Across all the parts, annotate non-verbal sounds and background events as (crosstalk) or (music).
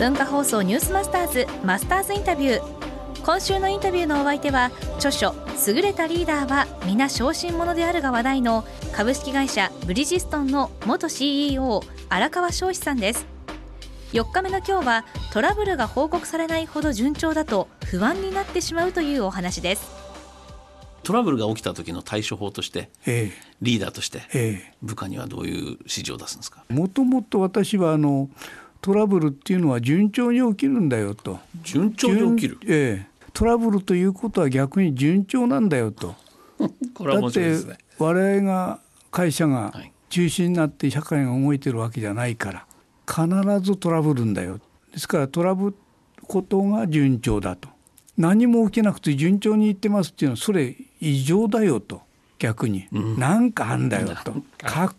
文化放送ニュースマスターズマスターズインタビュー。今週のインタビューのお相手は著書優れたリーダーは皆小心者であるが話題の株式会社ブリヂストンの元 CEO 荒川翔志さんです。4日目の今日はトラブルが報告されないほど順調だと不安になってしまうというお話です。トラブルが起きた時の対処法として、ええ、リーダーとして、ええ、部下にはどういう指示を出すんですか？もともと私はあのトラブルっていうのは順調に起きるんだよと。順調に起きる、ええ、トラブルということは逆に順調なんだよと。(laughs) これは面白いですね。我々が会社が中心になって社会が動いてるわけじゃないから必ずトラブルんだよ。ですからトラブることが順調だと。何も起きなくて順調にいってますっていうのはそれ異常だよと逆に、うん、なんかあんだよと。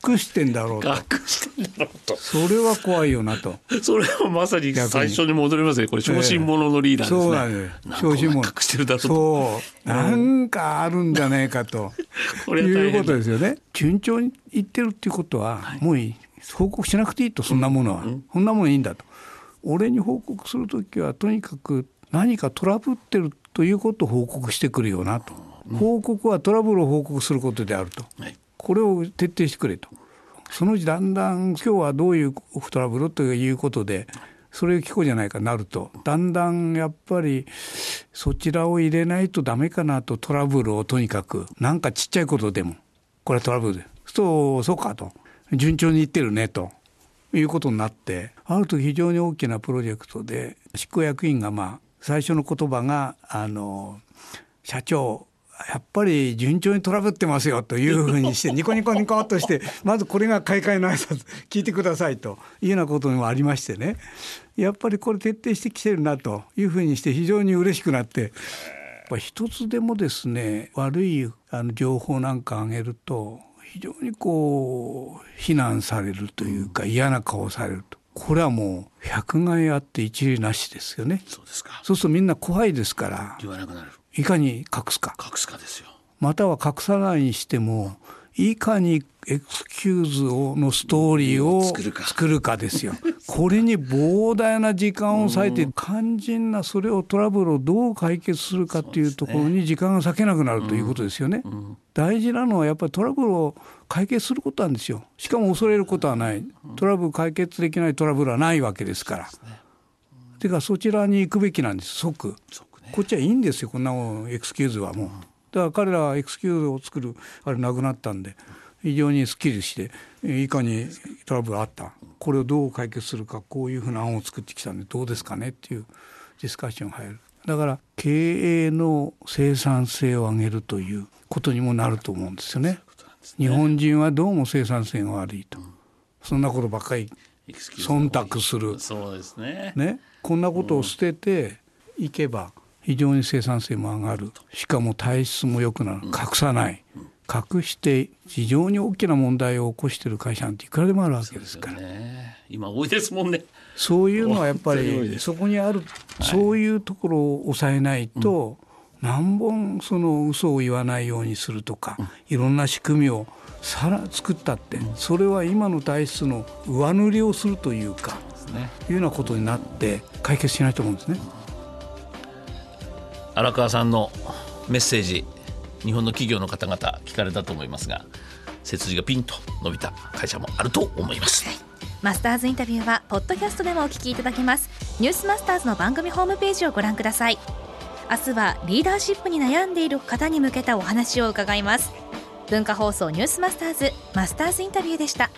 隠してんだろうと。隠してんだろうと。それは怖いよなと。それはまさに最初に戻りますね。これ小心者のリーダーですね、えー、そうなんです小心者。隠してるだと。そう。なんかあるんじゃねえかと。(laughs) いうことですよね。順調にいってるっていうことは、はい、もういい。報告しなくていいとそんなものは、うん、そんなもんいいんだと。俺に報告する時はとにかく何かトラブってるということを報告してくるよなと。報告はトラブルを報告することであると、はい、これを徹底してくれと。そのうちだんだん今日はどういうトラブルということでそれを聞こうじゃないかなると。だんだんやっぱりそちらを入れないとダメかなとトラブルをとにかく。なんかちっちゃいことでも。これはトラブルで。そうそうかと。順調にいってるねと。いうことになって。ある時非常に大きなプロジェクトで執行役員がまあ最初の言葉があの社長やっぱり順調にトラブってますよというふうにして (laughs) ニコニコニコっとしてまずこれが買い替えの挨拶聞いてくださいというようなこともありましてねやっぱりこれ徹底してきてるなというふうにして非常に嬉しくなって一つでもですね悪いあの情報なんかあげると非常にこう非難されるというか嫌な顔されると。これはもう百害あって一理なしですよね。そうですか。そうするとみんな怖いですから。言わなくなる。いかに隠すか隠すかですよまたは隠さないにしてもいかにエクスキューズをのストーリーを作るかですよ。これに膨大な時間を割いて肝心なそれをトラブルをどう解決するかっていうところに時間が割けなくなるということですよね。大事なのはやっぱりトラブルを解決することなんですよ。しかも恐れることはない。トラブル解決できないトラブルはないわけですから。てかそちらに行くべきなんです即。こっちはいいんですよ。こんなもんエクスキューズはもう。だから彼らはエクスキューズを作るあれなくなったんで非常にすっきりしていかにトラブルあった。これをどう解決するかこういうふうな案を作ってきたんでどうですかね？っていうディスカッションが入る。だから経営の生産性を上げるということにもなると思うんですよね。日本人はどうも生産性が悪いと、そんなことばっかり忖度する。そうですね。ね？こんなことを捨てていけば非常に生産性も上がる。しかも体質も良くなる。隠さない、隠して非常に大きな問題を起こしている会社なんていくらでもあるわけですから。ね、今多いですもんね。そういうのはやっぱりそこにある、はい、そういうところを抑えないと、うん、何本その嘘を言わないようにするとか、うん、いろんな仕組みをさら作ったって、うん、それは今の体質の上塗りをするというか、ね、いうようなことになって解決しないと思うんですね。荒川さんのメッセージ日本の企業の方々聞かれたと思いますが背筋がピンと伸びた会社もあると思います、マスターズインタビューはポッドキャストでもお聞きいただけます。ニュースマスターズの番組ホームページをご覧ください。明日はリーダーシップに悩んでいる方に向けたお話を伺います。文化放送ニュースマスターズマスターズインタビューでした。